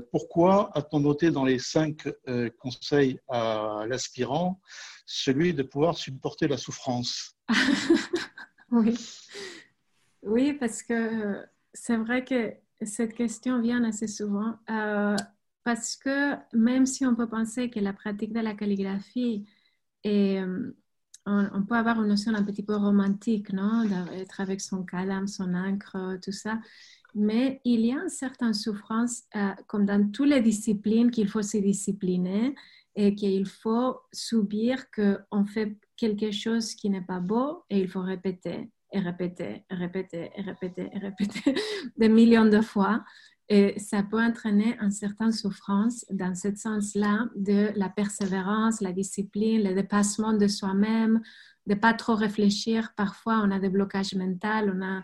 Pourquoi a-t-on noté dans les cinq euh, conseils à l'aspirant celui de pouvoir supporter la souffrance? Oui. Oui, parce que c'est vrai que cette question vient assez souvent. Euh, parce que même si on peut penser que la pratique de la calligraphie est, on, peut avoir une notion un petit peu romantique, non? D'être avec son calame, son encre, tout ça. Mais il y a une certaine souffrance, euh, comme dans toutes les disciplines, qu'il faut se discipliner et qu'il faut subir qu'on fait quelque chose qui n'est pas beau et il faut répéter et répéter et répéter et répéter et répéter des millions de fois. Et ça peut entraîner une certaine souffrance dans ce sens-là de la persévérance, la discipline, le dépassement de soi-même, de pas trop réfléchir. Parfois, on a des blocages mentaux, on a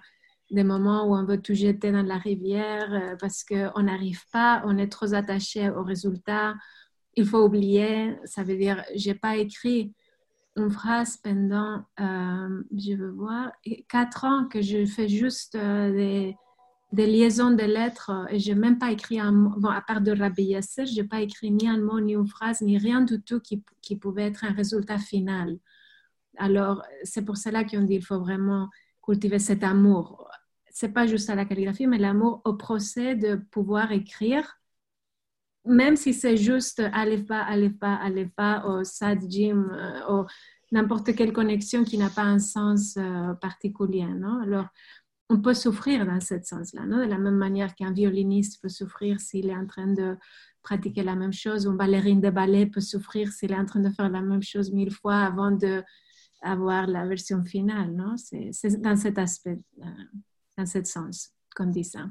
des moments où on veut tout jeter dans la rivière euh, parce qu'on n'arrive pas, on est trop attaché au résultat. Il faut oublier, ça veut dire, j'ai pas écrit une phrase pendant, euh, je veux voir, quatre ans que je fais juste euh, des des liaisons de lettres euh, et je n'ai même pas écrit un bon, à part de Rabbi Yasser, je n'ai pas écrit ni un mot, ni une phrase, ni rien du tout qui, pouvait être un résultat final. Alors, c'est pour cela qu'on dit qu'il faut vraiment cultiver cet amour. C'est pas juste à la calligraphie, mais l'amour au procès de pouvoir écrire, même si c'est juste allez pas, allez pas, allez pas, au sad gym, ou euh, n'importe quelle connexion qui n'a pas un sens euh, particulier. Non? Alors, on peut souffrir dans ce sens-là, de la même manière qu'un violoniste peut souffrir s'il est en train de pratiquer la même chose, une ballerine de ballet peut souffrir s'il est en train de faire la même chose mille fois avant d'avoir la version finale. C'est dans cet aspect, euh, dans ce sens qu'on dit ça.